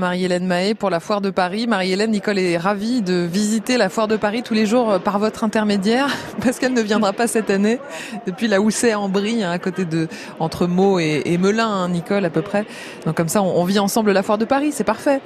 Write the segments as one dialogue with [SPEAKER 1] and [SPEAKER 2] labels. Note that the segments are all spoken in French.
[SPEAKER 1] Marie-Hélène Mahé pour la Foire de Paris. Marie-Hélène, Nicole est ravie de visiter la Foire de Paris tous les jours euh, par votre intermédiaire parce qu'elle ne viendra pas cette année depuis la Housset en Brie, hein, à côté de entre Meaux et, Melun, hein, Nicole à peu près. Donc comme ça, on, on vit ensemble la Foire de Paris, c'est parfait.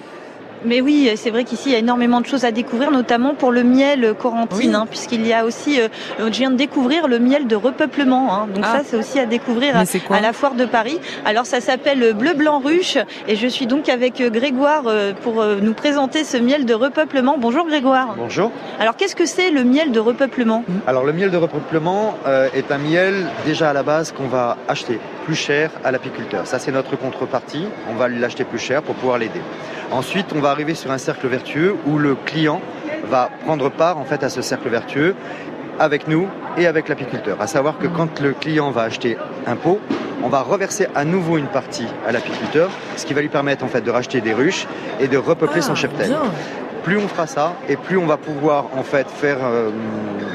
[SPEAKER 2] Mais oui, c'est vrai qu'ici il y a énormément de choses à découvrir, notamment pour le miel corentine, hein, puisqu'il y a aussi, euh, je viens de découvrir le miel de repeuplement. Hein, donc ah. ça, c'est aussi à découvrir à, la foire de Paris. Alors ça s'appelle bleu blanc ruche, et je suis donc avec euh, Grégoire euh, pour nous présenter ce miel de repeuplement. Bonjour Grégoire.
[SPEAKER 3] Bonjour.
[SPEAKER 2] Alors qu'est-ce que c'est le miel de repeuplement?
[SPEAKER 3] Alors le miel de repeuplement est un miel déjà à la base qu'on va acheter plus cher à l'apiculteur. Ça c'est notre contrepartie. On va l'acheter plus cher pour pouvoir l'aider. Ensuite, on va arriver sur un cercle vertueux où le client va prendre part en fait à ce cercle vertueux avec nous et avec l'apiculteur. À savoir que quand le client va acheter un pot, on va reverser à nouveau une partie à l'apiculteur, ce qui va lui permettre en fait de racheter des ruches et de repeupler son ah, cheptel plus on fera ça et plus on va pouvoir en fait faire euh,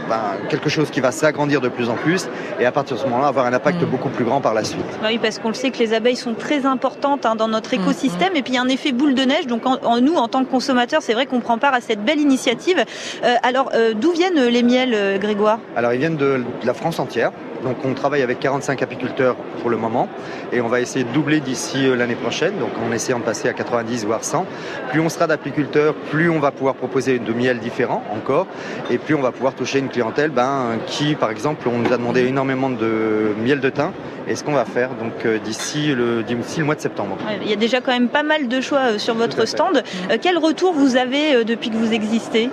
[SPEAKER 3] ben, quelque chose qui va s'agrandir de plus en plus et à partir de ce moment-là avoir un impact mm. beaucoup plus grand par la suite.
[SPEAKER 2] Bah oui, parce qu'on le sait que les abeilles sont très importantes hein, dans notre mm, écosystème mm. et puis il y a un effet boule de neige. Donc en, nous, en tant que consommateurs, c'est vrai qu'on prend part à cette belle initiative. Euh, alors euh, d'où viennent les miels, Grégoire?
[SPEAKER 3] Alors ils viennent de la France entière. Donc on travaille avec 45 apiculteurs pour le moment et on va essayer de doubler d'ici euh, l'année prochaine. Donc on essaie de passer à 90 voire 100. Plus on sera d'apiculteurs, plus on va pouvoir proposer de miel différents encore et plus on va pouvoir toucher une clientèle ben, qui par exemple on nous a demandé énormément de miel de thym et ce qu'on va faire donc euh, d'ici le, le mois de septembre.
[SPEAKER 2] il y a déjà quand même pas mal de choix euh, sur votre stand. quel retour vous avez depuis que vous existez?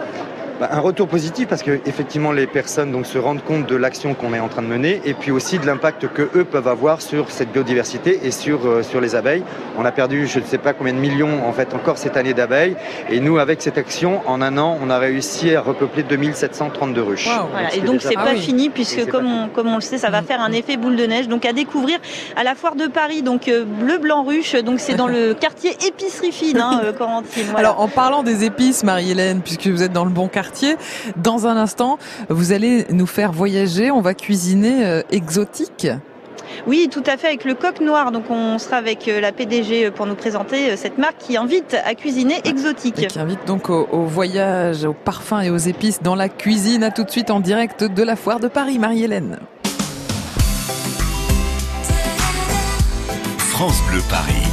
[SPEAKER 3] Bah, un retour positif parce que effectivement les personnes donc se rendent compte de l'action qu'on est en train de mener et puis aussi de l'impact que eux peuvent avoir sur cette biodiversité et sur euh, sur les abeilles. On a perdu je ne sais pas combien de millions en fait encore cette année d'abeilles et nous avec cette action en un an on a réussi à repeupler 2732 ruches.
[SPEAKER 2] et donc c'est pas fini puisque comme on, comme on le sait ça va faire un effet boule de neige donc à découvrir à la foire de Paris donc euh, bleu blanc ruche donc c'est dans le quartier épicerie fine hein, euh, Corentine.
[SPEAKER 1] Alors en parlant des épices Marie-Hélène puisque vous êtes dans le bon quartier dans un instant, vous allez nous faire voyager. On va cuisiner euh, exotique.
[SPEAKER 2] Oui, tout à fait, avec le coq noir. Donc, on sera avec euh, la PDG euh, pour nous présenter cette marque qui invite à cuisiner exotique.
[SPEAKER 1] Et qui invite donc au, au, voyage, aux parfums et aux épices dans la cuisine. À tout de suite en direct de la foire de Paris, Marie-Hélène.
[SPEAKER 4] France Bleu Paris.